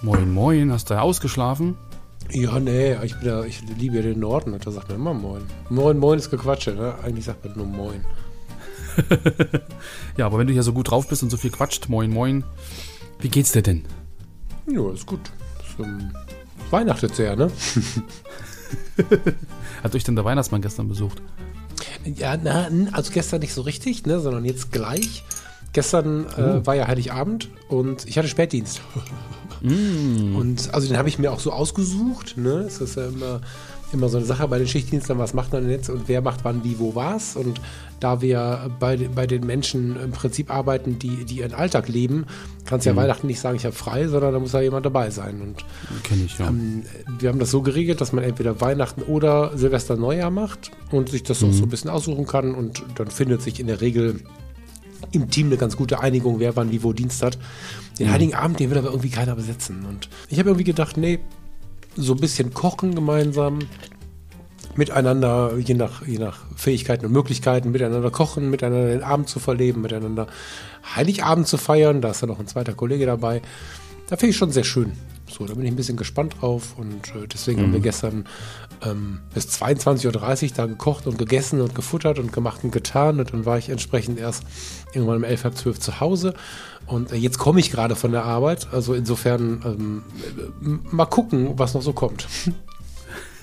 Moin, moin. Hast du ausgeschlafen? Ja, nee, ich, bin ja, ich liebe ja den Norden und da sagt man immer Moin. Moin, Moin ist Gequatsche, ne? Eigentlich sagt man nur Moin. ja, aber wenn du hier so gut drauf bist und so viel quatscht, Moin, Moin, wie geht's dir denn? Ja, ist gut. Ähm, weihnachtet sehr, ne? Hat euch denn der Weihnachtsmann gestern besucht? Ja, na, also gestern nicht so richtig, ne, sondern jetzt gleich. Gestern äh, oh. war ja Heiligabend und ich hatte Spätdienst. Mm. Und also den habe ich mir auch so ausgesucht. Ne? Es ist ja immer, immer so eine Sache bei den Schichtdiensten, was macht man jetzt und wer macht wann, wie, wo, was. Und da wir bei, bei den Menschen im Prinzip arbeiten, die, die ihren Alltag leben, kannst du ja mhm. Weihnachten nicht sagen, ich habe frei, sondern da muss ja jemand dabei sein. Und kenne ich ja. Ähm, wir haben das so geregelt, dass man entweder Weihnachten oder Silvester Neujahr macht und sich das mhm. auch so ein bisschen aussuchen kann und dann findet sich in der Regel im Team eine ganz gute Einigung, wer wann wie wo Dienst hat. Den mhm. Heiligen Abend, den will aber irgendwie keiner besetzen. Und ich habe irgendwie gedacht, nee, so ein bisschen kochen gemeinsam, miteinander, je nach, je nach Fähigkeiten und Möglichkeiten, miteinander kochen, miteinander den Abend zu verleben, miteinander Heiligabend zu feiern. Da ist ja noch ein zweiter Kollege dabei. Da finde ich schon sehr schön. So, da bin ich ein bisschen gespannt drauf und äh, deswegen mhm. haben wir mhm. gestern ähm, bis 22.30 Uhr da gekocht und gegessen und gefuttert und gemacht und getan und dann war ich entsprechend erst irgendwann um 11, halb 12 zu Hause und äh, jetzt komme ich gerade von der Arbeit, also insofern ähm, äh, mal gucken, was noch so kommt.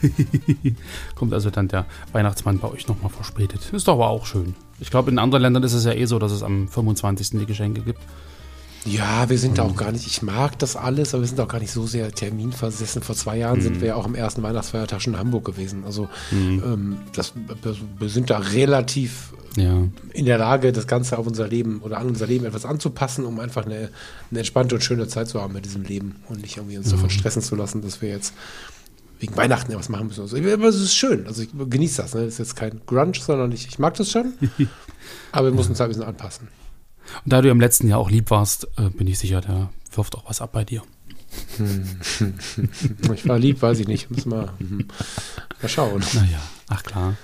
kommt also dann der Weihnachtsmann bei euch nochmal verspätet. Ist doch aber auch schön. Ich glaube, in anderen Ländern ist es ja eh so, dass es am 25. die Geschenke gibt. Ja, wir sind da auch gar nicht, ich mag das alles, aber wir sind auch gar nicht so sehr terminversessen. Vor zwei Jahren mhm. sind wir ja auch am ersten Weihnachtsfeiertag schon in Hamburg gewesen. Also mhm. ähm, das, wir sind da relativ ja. in der Lage, das Ganze auf unser Leben oder an unser Leben etwas anzupassen, um einfach eine, eine entspannte und schöne Zeit zu haben mit diesem Leben und nicht irgendwie uns mhm. davon stressen zu lassen, dass wir jetzt wegen Weihnachten ja was machen müssen. Also, aber es ist schön, also ich genieße das. Ne? Das ist jetzt kein Grunge, sondern ich, ich mag das schon, aber wir müssen uns halt ein bisschen anpassen. Und da du im letzten Jahr auch lieb warst, äh, bin ich sicher, da wirft auch was ab bei dir. Hm. Ich war lieb, weiß ich nicht. Muss mal, mal schauen. Naja, ach klar.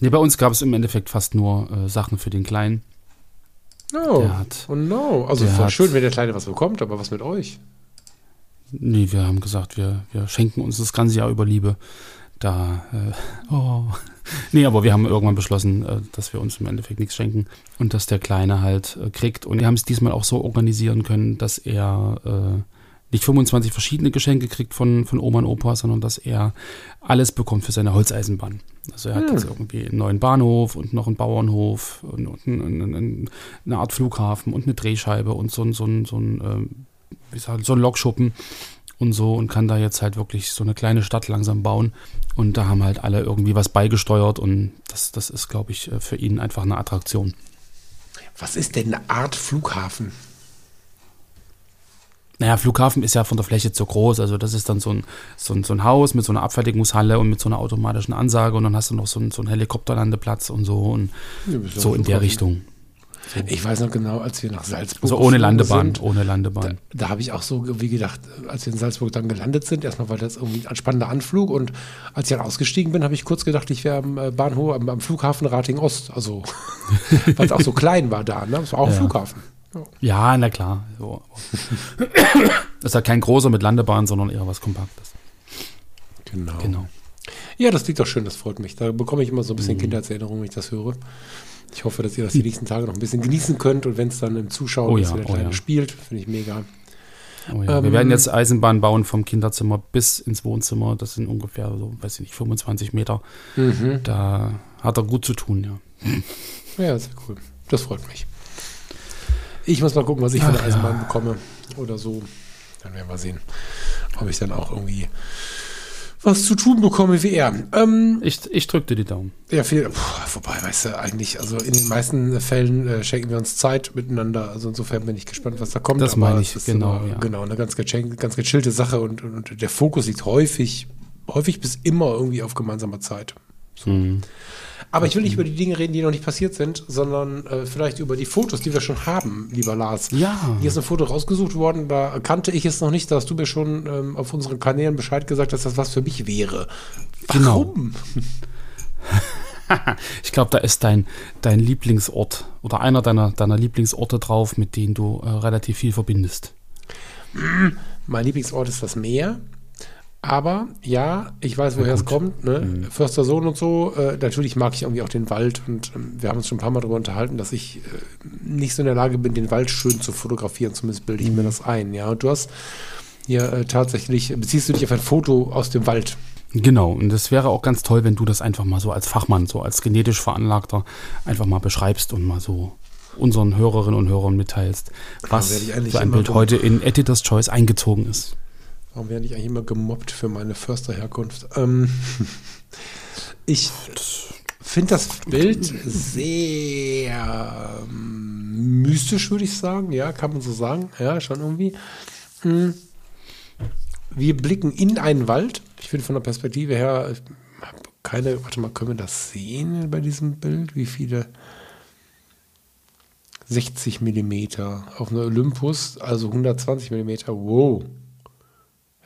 Nee, bei uns gab es im Endeffekt fast nur äh, Sachen für den Kleinen. Oh, hat, oh no. Also voll hat, schön, wenn der Kleine was bekommt, aber was mit euch? Nee, wir haben gesagt, wir, wir schenken uns das ganze Jahr über Liebe. Da, äh, oh. Nee, aber wir haben irgendwann beschlossen, äh, dass wir uns im Endeffekt nichts schenken und dass der Kleine halt äh, kriegt. Und wir haben es diesmal auch so organisieren können, dass er äh, nicht 25 verschiedene Geschenke kriegt von, von Oma und Opa, sondern dass er alles bekommt für seine Holzeisenbahn. Also er hat hm. jetzt irgendwie einen neuen Bahnhof und noch einen Bauernhof und, und, und, und eine Art Flughafen und eine Drehscheibe und so, so, so, so ein, äh, wie sagen, so ein Lokschuppen und so und kann da jetzt halt wirklich so eine kleine Stadt langsam bauen. Und da haben halt alle irgendwie was beigesteuert und das, das ist, glaube ich, für ihn einfach eine Attraktion. Was ist denn eine Art Flughafen? Naja, Flughafen ist ja von der Fläche zu groß. Also das ist dann so ein, so ein, so ein Haus mit so einer Abfertigungshalle und mit so einer automatischen Ansage und dann hast du noch so einen, so einen Helikopterlandeplatz und so und ja, so in der Richtung. Ich weiß noch genau, als wir nach Salzburg. Also ohne Landebahn, sind, ohne Landebahn. Da, da habe ich auch so wie gedacht, als wir in Salzburg dann gelandet sind, erstmal war das irgendwie ein spannender Anflug und als ich dann ausgestiegen bin, habe ich kurz gedacht, ich wäre am äh, Bahnhof, am, am Flughafen Rating Ost. Also, weil es auch so klein war da, ne? Es war auch ja. ein Flughafen. Ja, na klar. So. das ist ja kein großer mit Landebahn, sondern eher was Kompaktes. Genau. genau. Ja, das liegt doch schön, das freut mich. Da bekomme ich immer so ein bisschen mhm. Kindheitserinnerung, wenn ich das höre. Ich hoffe, dass ihr das die nächsten Tage noch ein bisschen genießen könnt und wenn es dann im Zuschauen oh ja, ist, der oh ja. spielt, finde ich mega. Oh ja. ähm, wir werden jetzt Eisenbahn bauen vom Kinderzimmer bis ins Wohnzimmer. Das sind ungefähr so, weiß ich nicht, 25 Meter. Mhm. Da hat er gut zu tun, ja. Ja, sehr cool. Das freut mich. Ich muss mal gucken, was ich für eine Eisenbahn bekomme oder so. Dann werden wir sehen, ob ich dann auch irgendwie was zu tun bekomme wie er. Ähm, Ich, ich drück dir die Daumen. ja, viel, puh, wobei, weißt du, eigentlich, also in den meisten Fällen äh, schenken wir uns Zeit miteinander. Also insofern bin ich gespannt, was da kommt. Das meine ich, genau, ja. Genau, eine ganz, ganz gechillte Sache und, und, und der Fokus liegt häufig, häufig bis immer irgendwie auf gemeinsamer Zeit. Hm. Aber ich will nicht über die Dinge reden, die noch nicht passiert sind, sondern äh, vielleicht über die Fotos, die wir schon haben, lieber Lars. Ja. Hier ist ein Foto rausgesucht worden, da kannte ich es noch nicht, da hast du mir schon ähm, auf unseren Kanälen Bescheid gesagt, dass das was für mich wäre. Genau. Warum? Ich glaube, da ist dein, dein Lieblingsort oder einer deiner, deiner Lieblingsorte drauf, mit denen du äh, relativ viel verbindest. Mein Lieblingsort ist das Meer. Aber ja, ich weiß, woher es kommt. Ne? Förster Sohn und so. Äh, natürlich mag ich irgendwie auch den Wald. Und ähm, wir haben uns schon ein paar Mal darüber unterhalten, dass ich äh, nicht so in der Lage bin, den Wald schön zu fotografieren. Zumindest bilde ich mir das ein. Ja, und du hast hier äh, tatsächlich, beziehst du dich auf ein Foto aus dem Wald. Genau, und es wäre auch ganz toll, wenn du das einfach mal so als Fachmann, so als genetisch Veranlagter einfach mal beschreibst und mal so unseren Hörerinnen und Hörern mitteilst, was ich eigentlich für ein Bild heute in Editor's Choice eingezogen ist. Warum werde ich eigentlich immer gemobbt für meine Försterherkunft? Ähm, ich finde das Bild sehr ähm, mystisch, würde ich sagen. Ja, kann man so sagen. Ja, schon irgendwie. Hm. Wir blicken in einen Wald. Ich finde von der Perspektive her, ich habe keine, warte mal, können wir das sehen bei diesem Bild? Wie viele? 60 Millimeter auf einer Olympus, also 120 Millimeter. Wow.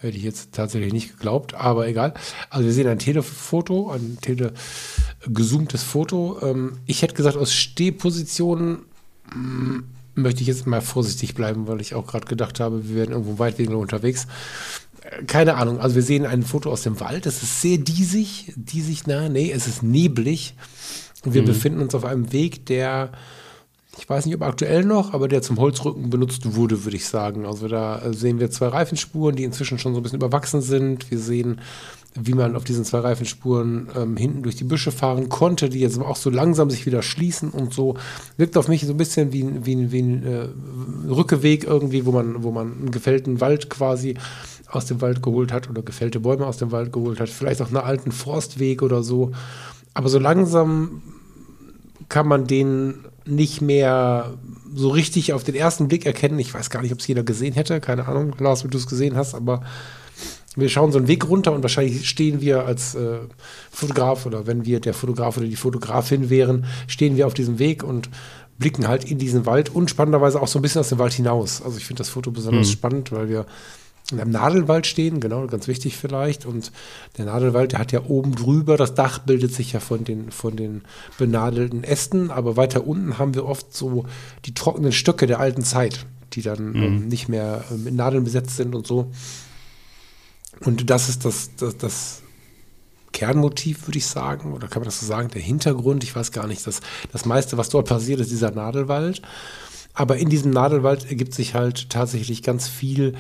Hätte ich jetzt tatsächlich nicht geglaubt, aber egal. Also wir sehen ein Telefoto, ein tele gezoomtes Foto. Ähm, ich hätte gesagt, aus Stehpositionen mm, möchte ich jetzt mal vorsichtig bleiben, weil ich auch gerade gedacht habe, wir werden irgendwo weit weniger unterwegs. Äh, Keine Ahnung, also wir sehen ein Foto aus dem Wald. Es ist sehr diesig, diesig nah, nee, es ist neblig. Und wir befinden uns auf einem Weg, der ich weiß nicht, ob aktuell noch, aber der zum Holzrücken benutzt wurde, würde ich sagen. Also da äh, sehen wir zwei Reifenspuren, die inzwischen schon so ein bisschen überwachsen sind. Wir sehen, wie man auf diesen zwei Reifenspuren ähm, hinten durch die Büsche fahren konnte, die jetzt auch so langsam sich wieder schließen und so. Wirkt auf mich so ein bisschen wie ein, wie wie ein äh, Rückeweg irgendwie, wo man, wo man einen gefällten Wald quasi aus dem Wald geholt hat oder gefällte Bäume aus dem Wald geholt hat. Vielleicht auch einen alten Forstweg oder so. Aber so langsam kann man den nicht mehr so richtig auf den ersten Blick erkennen. Ich weiß gar nicht, ob es jeder gesehen hätte. Keine Ahnung, Lars, ob du es gesehen hast, aber wir schauen so einen Weg runter und wahrscheinlich stehen wir als äh, Fotograf oder wenn wir der Fotograf oder die Fotografin wären, stehen wir auf diesem Weg und blicken halt in diesen Wald und spannenderweise auch so ein bisschen aus dem Wald hinaus. Also ich finde das Foto besonders spannend, weil wir in einem Nadelwald stehen, genau, ganz wichtig vielleicht. Und der Nadelwald, der hat ja oben drüber, das Dach bildet sich ja von den, von den benadelten Ästen, aber weiter unten haben wir oft so die trockenen Stöcke der alten Zeit, die dann ähm, nicht mehr äh, mit Nadeln besetzt sind und so. Und das ist das, das, das Kernmotiv, würde ich sagen, oder kann man das so sagen, der Hintergrund, ich weiß gar nicht, das, das meiste, was dort passiert, ist dieser Nadelwald. Aber in diesem Nadelwald ergibt sich halt tatsächlich ganz viel,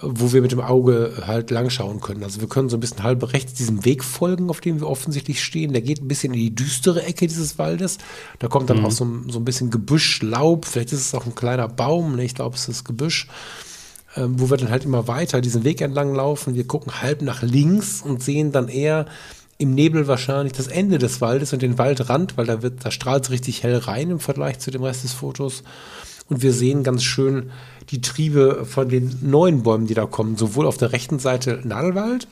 wo wir mit dem Auge halt langschauen können. Also wir können so ein bisschen halb rechts diesem Weg folgen, auf dem wir offensichtlich stehen. Der geht ein bisschen in die düstere Ecke dieses Waldes. Da kommt dann auch so, ein- so ein bisschen Gebüsch, Laub, vielleicht ist es auch ein kleiner Baum, ne? ich glaube, es ist Gebüsch ähm, wo wir dann halt immer weiter diesen Weg entlang laufen. Wir gucken halb nach links und sehen dann eher im Nebel wahrscheinlich das Ende des Waldes und den Waldrand, weil da wird, da strahlt es richtig hell rein im Vergleich zu dem Rest des Fotos. Und wir sehen ganz schön die Triebe von den neuen Bäumen, die da kommen, sowohl auf der rechten Seite Nadelwald,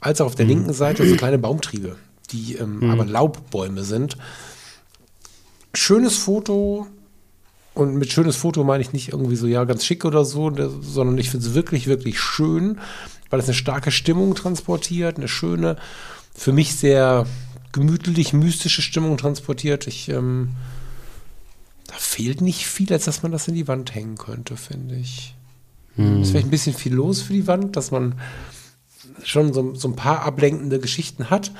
als auch auf der linken Seite so kleine Baumtriebe, die ähm, aber Laubbäume sind. Schönes Foto, und mit schönes Foto meine ich nicht irgendwie so, ja, ganz schick oder so, sondern ich finde es wirklich, wirklich schön, weil es eine starke Stimmung transportiert, eine schöne, für mich sehr gemütlich, mystische Stimmung transportiert. Ich, ähm, da fehlt nicht viel, als dass man das in die Wand hängen könnte, finde ich. Ist vielleicht ein bisschen viel los für die Wand, dass man schon so, so ein paar ablenkende Geschichten hat.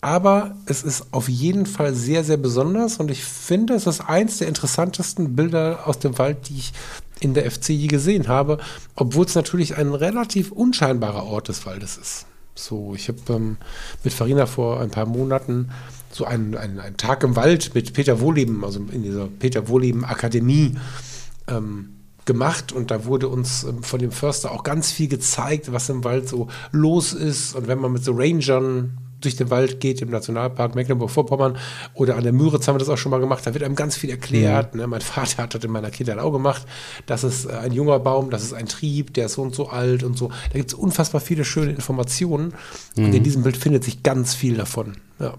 Aber es ist auf jeden Fall sehr, sehr besonders und ich finde, es ist eins der interessantesten Bilder aus dem Wald, die ich in der FC je gesehen habe, obwohl es natürlich ein relativ unscheinbarer Ort des Waldes ist. So, ich habe ähm, mit Farina vor ein paar Monaten so einen, einen, einen Tag im Wald mit Peter Wohleben, also in dieser Peter Wohleben Akademie, ähm, gemacht. Und da wurde uns ähm, von dem Förster auch ganz viel gezeigt, was im Wald so los ist. Und wenn man mit so Rangern durch den Wald geht im Nationalpark Mecklenburg-Vorpommern oder an der Müritz haben wir das auch schon mal gemacht, da wird einem ganz viel erklärt. Mhm. Ne? Mein Vater hat das in meiner Kindheit auch gemacht. Das ist äh, ein junger Baum, das ist ein Trieb, der ist so und so alt und so. Da gibt es unfassbar viele schöne Informationen mhm. und in diesem Bild findet sich ganz viel davon. Ja,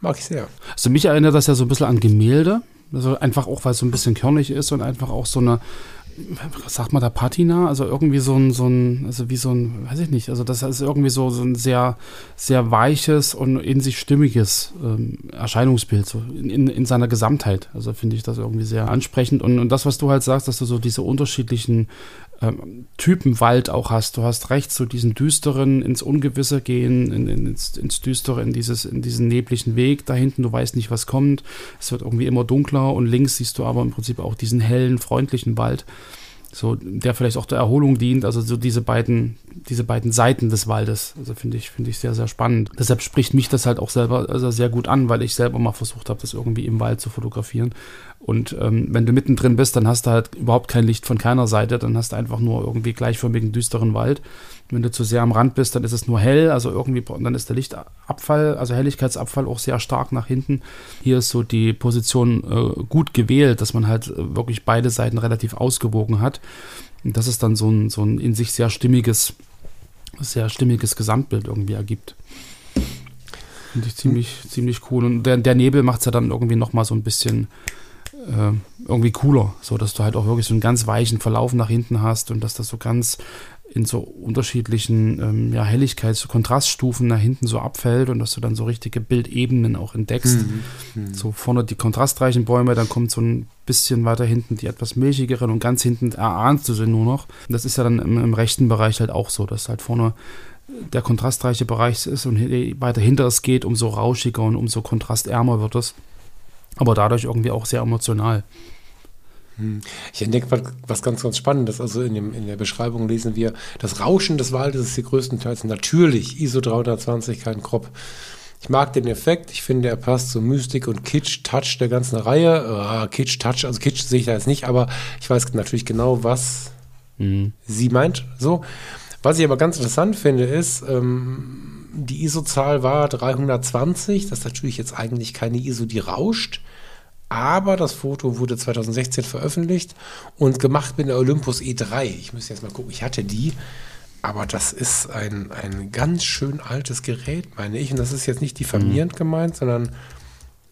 mag ich sehr. Also mich erinnert das ja so ein bisschen an Gemälde. Also einfach auch, weil es so ein bisschen körnig ist und einfach auch so eine, sagt man da Patina? Also irgendwie so ein, so ein, also wie so ein, weiß ich nicht, also das ist irgendwie so, so ein sehr, sehr weiches und in sich stimmiges ähm, Erscheinungsbild, so in, in seiner Gesamtheit. Also finde ich das irgendwie sehr ansprechend. Und, und das, was du halt sagst, dass du so diese unterschiedlichen ähm, Typen Wald auch hast. Du hast rechts so diesen düsteren, ins Ungewisse gehen, in, in, ins, ins Düstere, in, dieses, in diesen neblichen Weg da hinten. Du weißt nicht, was kommt. Es wird irgendwie immer dunkler und links siehst du aber im Prinzip auch diesen hellen, freundlichen Wald so, der vielleicht auch der Erholung dient, also so diese beiden, diese beiden Seiten des Waldes. Also finde ich, finde ich sehr, sehr spannend. Deshalb spricht mich das halt auch selber also sehr gut an, weil ich selber mal versucht habe, das irgendwie im Wald zu fotografieren. Und ähm, wenn du mittendrin bist, dann hast du halt überhaupt kein Licht von keiner Seite, dann hast du einfach nur irgendwie gleichförmigen, düsteren Wald. Wenn du zu sehr am Rand bist, dann ist es nur hell, also irgendwie, dann ist der Lichtabfall, also Helligkeitsabfall auch sehr stark nach hinten. Hier ist so die Position äh, gut gewählt, dass man halt äh, wirklich beide Seiten relativ ausgewogen hat. Und das ist dann so ein, so ein in sich sehr stimmiges, sehr stimmiges Gesamtbild irgendwie ergibt. Finde ich ziemlich, ziemlich cool. Und der, der Nebel macht es ja dann irgendwie nochmal so ein bisschen äh, irgendwie cooler, so dass du halt auch wirklich so einen ganz weichen Verlauf nach hinten hast und dass das so ganz in so unterschiedlichen ähm, ja, Helligkeits-, Kontraststufen nach hinten so abfällt und dass du dann so richtige Bildebenen auch entdeckst. Mhm. Mhm. So vorne die kontrastreichen Bäume, dann kommt so ein bisschen weiter hinten die etwas milchigeren und ganz hinten erahnst du sie nur noch. Das ist ja dann im, im rechten Bereich halt auch so, dass halt vorne der kontrastreiche Bereich ist und weiter hinter es geht, umso rauschiger und umso kontrastärmer wird es. Aber dadurch irgendwie auch sehr emotional. Hm. Ich entdecke was ganz, ganz Spannendes. Also in, dem, in der Beschreibung lesen wir, das Rauschen des Waldes ist hier größtenteils natürlich ISO 320, kein Crop. Ich mag den Effekt. Ich finde, er passt zur Mystik und Kitsch-Touch der ganzen Reihe. Uh, Kitsch-Touch, also Kitsch sehe ich da jetzt nicht, aber ich weiß natürlich genau, was mhm. sie meint. So. Was ich aber ganz interessant finde, ist, ähm, die ISO-Zahl war 320. Das ist natürlich jetzt eigentlich keine ISO, die rauscht. Aber das Foto wurde 2016 veröffentlicht und gemacht mit der Olympus E3. Ich müsste jetzt mal gucken, ich hatte die. Aber das ist ein, ein ganz schön altes Gerät, meine ich. Und das ist jetzt nicht diffamierend mhm. gemeint, sondern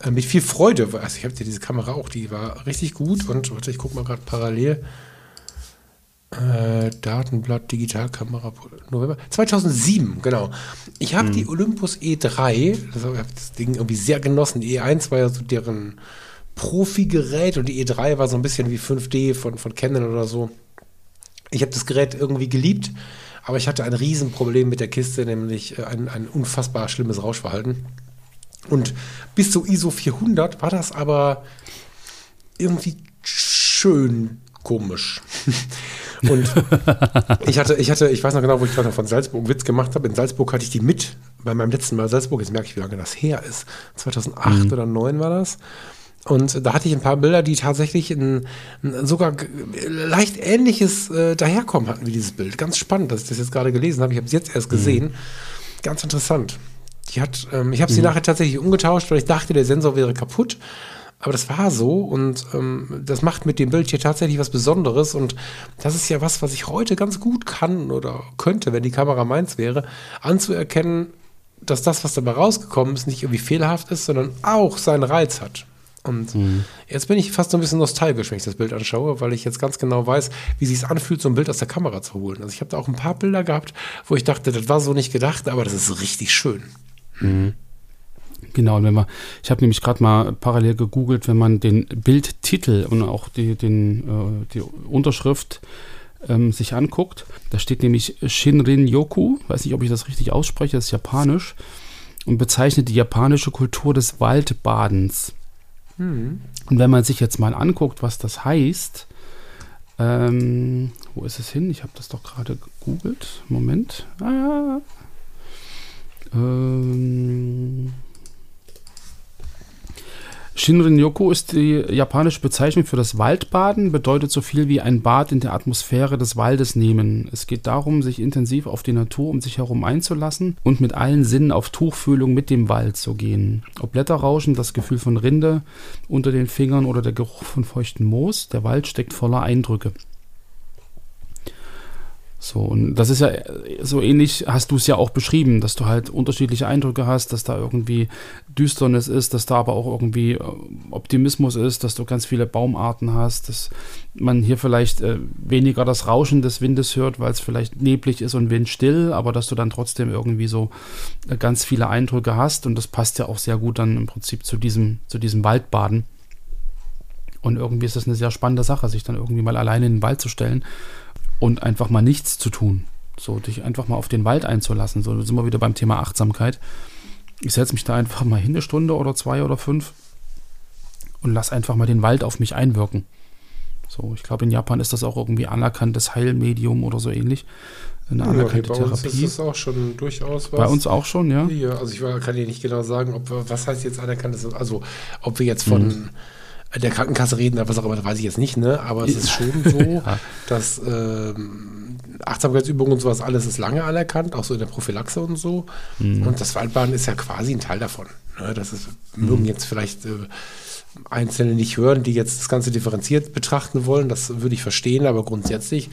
äh, mit viel Freude. Also ich habe dir diese Kamera auch, die war richtig gut. Und warte, ich gucke mal gerade parallel. Äh, Datenblatt, Digitalkamera, November 2007, genau. Ich habe mhm. die Olympus E3, also ich habe das Ding irgendwie sehr genossen. Die E1 war ja so deren Profi-Gerät und die E3 war so ein bisschen wie 5D von, von Canon oder so. Ich habe das Gerät irgendwie geliebt, aber ich hatte ein Riesenproblem mit der Kiste, nämlich äh, ein, ein unfassbar schlimmes Rauschverhalten. Und bis zu ISO 400 war das aber irgendwie schön komisch. Und ich hatte, ich hatte, ich weiß noch genau, wo ich gerade von Salzburg einen Witz gemacht habe. In Salzburg hatte ich die mit bei meinem letzten Mal Salzburg. Jetzt merke ich, wie lange das her ist. 2008 mhm. oder 2009 war das. Und da hatte ich ein paar Bilder, die tatsächlich ein, ein sogar leicht ähnliches äh, daherkommen hatten wie dieses Bild. Ganz spannend, dass ich das jetzt gerade gelesen habe. Ich habe es jetzt erst mhm. gesehen. Mhm. Ganz interessant. Die hat, ähm, ich habe mhm. sie nachher tatsächlich umgetauscht, weil ich dachte, der Sensor wäre kaputt. Aber das war so und ähm, das macht mit dem Bild hier tatsächlich was Besonderes. Und das ist ja was, was ich heute ganz gut kann oder könnte, wenn die Kamera meins wäre, anzuerkennen, dass das, was dabei rausgekommen ist, nicht irgendwie fehlerhaft ist, sondern auch seinen Reiz hat. Und mhm. jetzt bin ich fast so ein bisschen nostalgisch, wenn ich das Bild anschaue, weil ich jetzt ganz genau weiß, wie sich anfühlt, so ein Bild aus der Kamera zu holen. Also ich habe da auch ein paar Bilder gehabt, wo ich dachte, das war so nicht gedacht, aber das ist richtig schön. Mhm. Genau, und wenn man, ich habe nämlich gerade mal parallel gegoogelt, wenn man den Bildtitel und auch die, den, äh, die Unterschrift ähm, sich anguckt, da steht nämlich Shinrin Yoku, weiß nicht, ob ich das richtig ausspreche, das ist japanisch, und bezeichnet die japanische Kultur des Waldbadens. Mhm. Und wenn man sich jetzt mal anguckt, was das heißt, ähm, wo ist es hin? Ich habe das doch gerade gegoogelt. Moment. Ah. Ähm, Shinrin-yoku ist die japanische Bezeichnung für das Waldbaden, bedeutet so viel wie ein Bad in der Atmosphäre des Waldes nehmen. Es geht darum, sich intensiv auf die Natur um sich herum einzulassen und mit allen Sinnen auf Tuchfühlung mit dem Wald zu gehen. Ob Blätterrauschen, das Gefühl von Rinde unter den Fingern oder der Geruch von feuchtem Moos, der Wald steckt voller Eindrücke. So, und das ist ja so ähnlich, hast du es ja auch beschrieben, dass du halt unterschiedliche Eindrücke hast, dass da irgendwie Düsternis ist, dass da aber auch irgendwie äh, Optimismus ist, dass du ganz viele Baumarten hast, dass man hier vielleicht äh, weniger das Rauschen des Windes hört, weil es vielleicht neblig ist und windstill, aber dass du dann trotzdem irgendwie so äh, ganz viele Eindrücke hast und das passt ja auch sehr gut dann im Prinzip zu diesem, zu diesem Waldbaden. Und irgendwie ist das eine sehr spannende Sache, sich dann irgendwie mal alleine in den Wald zu stellen und einfach mal nichts zu tun. So, dich einfach mal auf den Wald einzulassen. So, da sind wir wieder beim Thema Achtsamkeit. Ich setze mich da einfach mal hin, eine Stunde oder zwei oder fünf und lass einfach mal den Wald auf mich einwirken. So, ich glaube, in Japan ist das auch irgendwie anerkanntes Heilmedium oder so ähnlich. Eine anerkannte ja, okay, bei Therapie. Uns ist das auch schon durchaus was. Bei uns auch schon, ja. ja also ich kann dir nicht genau sagen, ob was heißt jetzt anerkanntes, also ob wir jetzt von mhm der Krankenkasse reden, was auch immer, das weiß ich jetzt nicht, ne? Aber es ist schon so, ja. dass ähm, Achtsamkeitsübungen und sowas alles ist lange anerkannt, auch so in der Prophylaxe und so. Mhm. Und das Waldbaden ist ja quasi ein Teil davon. Ne? Das ist, mögen mhm. jetzt vielleicht äh, Einzelne nicht hören, die jetzt das Ganze differenziert betrachten wollen, das würde ich verstehen, aber grundsätzlich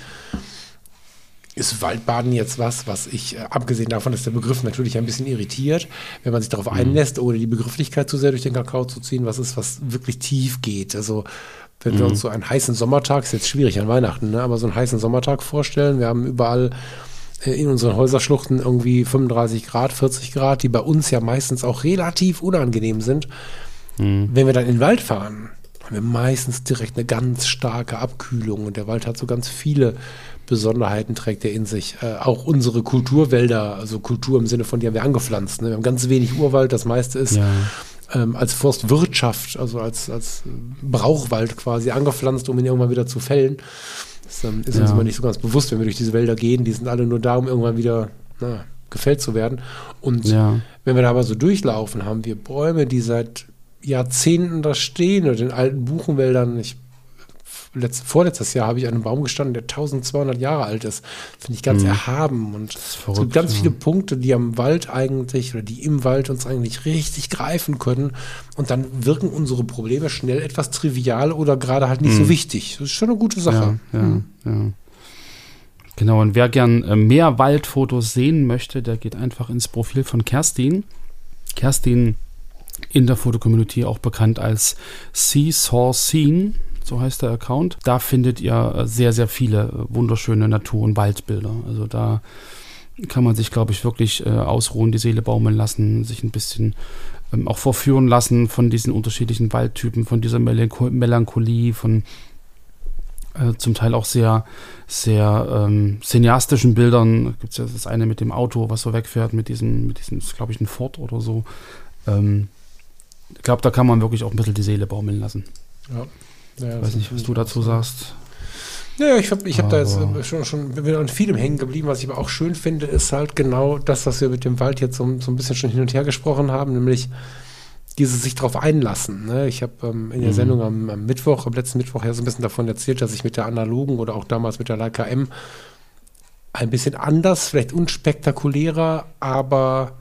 ist Waldbaden jetzt was, was ich, äh, abgesehen davon, dass der Begriff natürlich ein bisschen irritiert, wenn man sich darauf mhm. einlässt, ohne die Begrifflichkeit zu sehr durch den Kakao zu ziehen, was ist, was wirklich tief geht. Also wenn mhm. wir uns so einen heißen Sommertag, ist jetzt schwierig an Weihnachten, ne, aber so einen heißen Sommertag vorstellen, wir haben überall äh, in unseren Häuserschluchten irgendwie 35 Grad, 40 Grad, die bei uns ja meistens auch relativ unangenehm sind. Mhm. Wenn wir dann in den Wald fahren, haben wir meistens direkt eine ganz starke Abkühlung und der Wald hat so ganz viele Besonderheiten trägt er in sich. Äh, auch unsere Kulturwälder, also Kultur im Sinne von, die haben wir angepflanzt. Ne? Wir haben ganz wenig Urwald, das meiste ist ja. ähm, als Forstwirtschaft, also als, als Brauchwald quasi angepflanzt, um ihn irgendwann wieder zu fällen. Das ähm, ist ja. uns immer nicht so ganz bewusst, wenn wir durch diese Wälder gehen. Die sind alle nur da, um irgendwann wieder na, gefällt zu werden. Und ja. wenn wir da aber so durchlaufen, haben wir Bäume, die seit Jahrzehnten da stehen oder in alten Buchenwäldern. Ich letzt, vorletztes Jahr habe ich an einem Baum gestanden, der 1200 Jahre alt ist. Finde ich ganz mhm. erhaben. Und verrückt, es gibt ganz ja. viele Punkte, die am Wald eigentlich oder die im Wald uns eigentlich richtig greifen können. Und dann wirken unsere Probleme schnell etwas trivial oder gerade halt nicht mhm. so wichtig. Das ist schon eine gute Sache. Ja, ja, mhm. ja. Genau, und wer gern äh, mehr Waldfotos sehen möchte, der geht einfach ins Profil von Kerstin. Kerstin in der Fotocommunity auch bekannt als Seesaw Scene so heißt der Account. Da findet ihr äh, sehr, sehr viele äh, wunderschöne Natur- und Waldbilder. Also da kann man sich, glaube ich, wirklich äh, ausruhen, die Seele baumeln lassen, sich ein bisschen ähm, auch vorführen lassen von diesen unterschiedlichen Waldtypen, von dieser Melancho Melancholie, von äh, zum Teil auch sehr, sehr ähm, cineastischen Bildern. Gibt es ja das eine mit dem Auto, was so wegfährt, mit diesem, mit diesem, glaube ich, ein Ford oder so. Ähm, ich glaube, da kann man wirklich auch ein bisschen die Seele baumeln lassen. Ja. Ja, ich weiß nicht, was du dazu sagst. Ja, ich habe ich hab da jetzt äh, schon, schon bin an vielem hängen geblieben. Was ich aber auch schön finde, ist halt genau das, was wir mit dem Wald jetzt so, so ein bisschen schon hin und her gesprochen haben, nämlich dieses sich darauf einlassen. Ne? Ich habe ähm, in der mhm. Sendung am, am, Mittwoch, am letzten Mittwoch ja so ein bisschen davon erzählt, dass ich mit der analogen oder auch damals mit der Leica M ein bisschen anders, vielleicht unspektakulärer, aber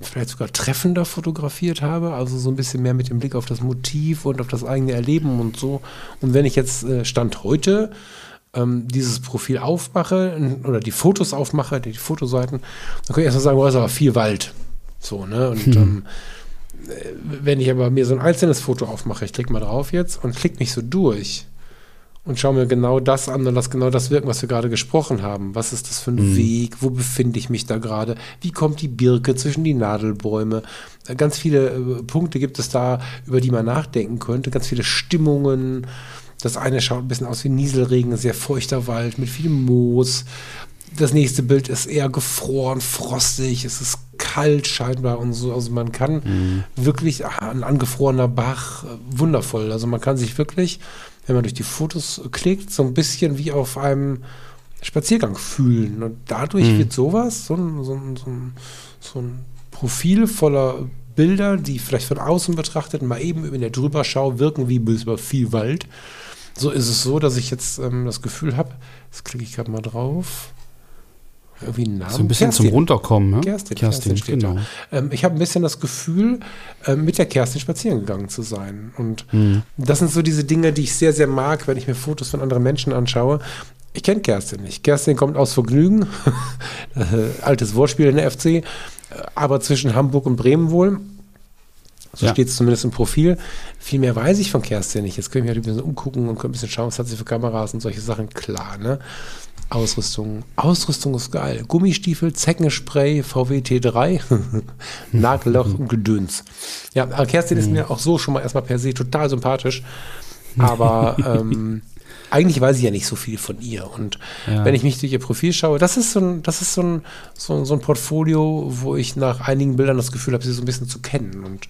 vielleicht sogar treffender fotografiert habe, also so ein bisschen mehr mit dem Blick auf das Motiv und auf das eigene Erleben und so. Und wenn ich jetzt äh, Stand heute ähm, dieses Profil aufmache oder die Fotos aufmache, die Fotoseiten, dann kann ich erstmal sagen, oh, ist aber viel Wald. So, ne? Und hm. ähm, äh, wenn ich aber mir so ein einzelnes Foto aufmache, ich klicke mal drauf jetzt und klicke mich so durch, und schaue mir genau das an und lass genau das wirken, was wir gerade gesprochen haben. Was ist das für ein mhm. Weg? Wo befinde ich mich da gerade? Wie kommt die Birke zwischen die Nadelbäume? Äh, ganz viele äh, Punkte gibt es da, über die man nachdenken könnte. Ganz viele Stimmungen. Das eine schaut ein bisschen aus wie Nieselregen, sehr feuchter Wald mit viel Moos. Das nächste Bild ist eher gefroren, frostig, es ist kalt scheinbar und so. Also man kann mhm. wirklich, ah, ein angefrorener Bach, äh, wundervoll. Also man kann sich wirklich wenn man durch die Fotos klickt, so ein bisschen wie auf einem Spaziergang fühlen. Und dadurch mhm. wird sowas, so ein, so, ein, so, ein, so ein Profil voller Bilder, die vielleicht von außen betrachtet mal eben in der Drüberschau wirken wie über viel Wald. So ist es so, dass ich jetzt ähm, das Gefühl habe, jetzt klicke ich gerade mal drauf. Irgendwie einen Namen. So ein bisschen Kerstin. zum Runterkommen, ne? Kerstin, Kerstin, Kerstin steht genau. da. Ähm, ich habe ein bisschen das Gefühl, ähm, mit der Kerstin spazieren gegangen zu sein. Und das sind so diese Dinge, die ich sehr, sehr mag, wenn ich mir Fotos von anderen Menschen anschaue. Ich kenne Kerstin nicht. Kerstin kommt aus Vergnügen, äh, altes Wortspiel in der FC, äh, aber zwischen Hamburg und Bremen wohl. So Ja. steht es zumindest im Profil. Viel mehr weiß ich von Kerstin nicht. Jetzt können wir halt ein bisschen umgucken und können ein bisschen schauen, was hat sie für Kameras und solche Sachen. Klar, ne? Ausrüstung. Ausrüstung ist geil. Gummistiefel, Zeckenspray, VW T3, Nagelloch und Gedöns. Ja, Kerstin ist mir auch so schon mal erstmal per se total sympathisch. Aber ähm, eigentlich weiß ich ja nicht so viel von ihr. Und Ja. wenn ich mich durch ihr Profil schaue, das ist so ein, das ist so ein, so, so ein Portfolio, wo ich nach einigen Bildern das Gefühl habe, sie so ein bisschen zu kennen. Und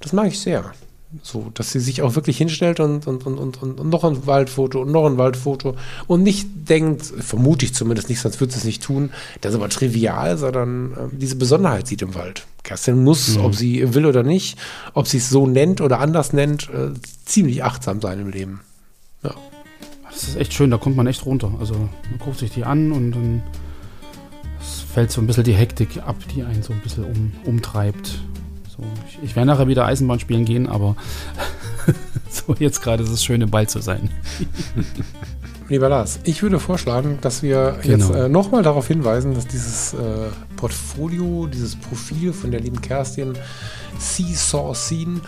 das mag ich sehr. So, dass sie sich auch wirklich hinstellt und, und, und, und, und noch ein Waldfoto und noch ein Waldfoto und nicht denkt, vermute ich zumindest nicht, sonst würde sie es nicht tun, das ist aber trivial, sondern äh, diese Besonderheit sieht im Wald. Kerstin muss, ob sie will oder nicht, ob sie es so nennt oder anders nennt, äh, ziemlich achtsam sein im Leben. Ja. Das ist echt schön, da kommt man echt runter. Also man guckt sich die an und dann fällt so ein bisschen die Hektik ab, die einen so ein bisschen um, umtreibt. Ich, werde nachher wieder Eisenbahn spielen gehen, aber so jetzt gerade ist es schön, im Wald zu sein. Lieber Lars, ich würde vorschlagen, dass wir Genau. jetzt äh, nochmal darauf hinweisen, dass dieses äh, Portfolio, dieses Profil von der lieben Kerstin Seesaw Scene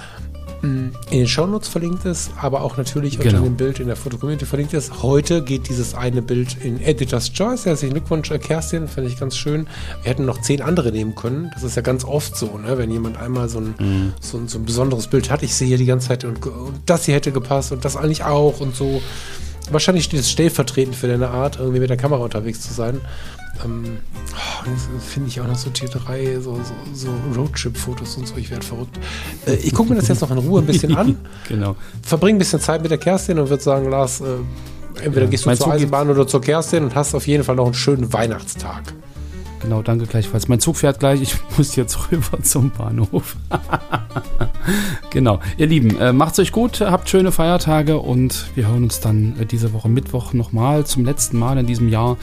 in den Shownotes verlinkt ist, aber auch natürlich unter Genau. dem Bild in der Fotocommunity verlinkt ist. Heute geht dieses eine Bild in Editor's Choice. Herzlichen Glückwunsch, äh, Kerstin, finde ich ganz schön. Wir hätten noch zehn andere nehmen können. Das ist ja ganz oft so, ne? wenn jemand einmal so ein, so, ein, so ein besonderes Bild hat. Ich sehe hier die ganze Zeit und, und das hier hätte gepasst und das eigentlich auch und so. Wahrscheinlich steht es stellvertretend für deine Art, irgendwie mit der Kamera unterwegs zu sein. Ähm, oh, finde ich auch noch so T3, so, so, so Roadtrip-Fotos und so. Ich werde verrückt. Äh, ich gucke mir das jetzt noch in Ruhe ein bisschen an, Genau. verbringe ein bisschen Zeit mit der Kerstin und würde sagen, Lars, äh, entweder Ja, gehst du mein zur Eisenbahn oder zur Kerstin und hast auf jeden Fall noch einen schönen Weihnachtstag. Genau, danke gleichfalls. Mein Zug fährt gleich. Ich muss jetzt rüber zum Bahnhof. genau. Ihr Lieben, äh, macht's euch gut, habt schöne Feiertage und wir hören uns dann äh, diese Woche Mittwoch nochmal zum letzten Mal in diesem Jahr.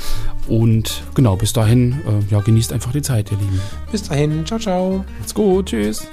Und genau, bis dahin, äh, ja, genießt einfach die Zeit, ihr Lieben. Bis dahin, ciao, ciao. Macht's gut, tschüss.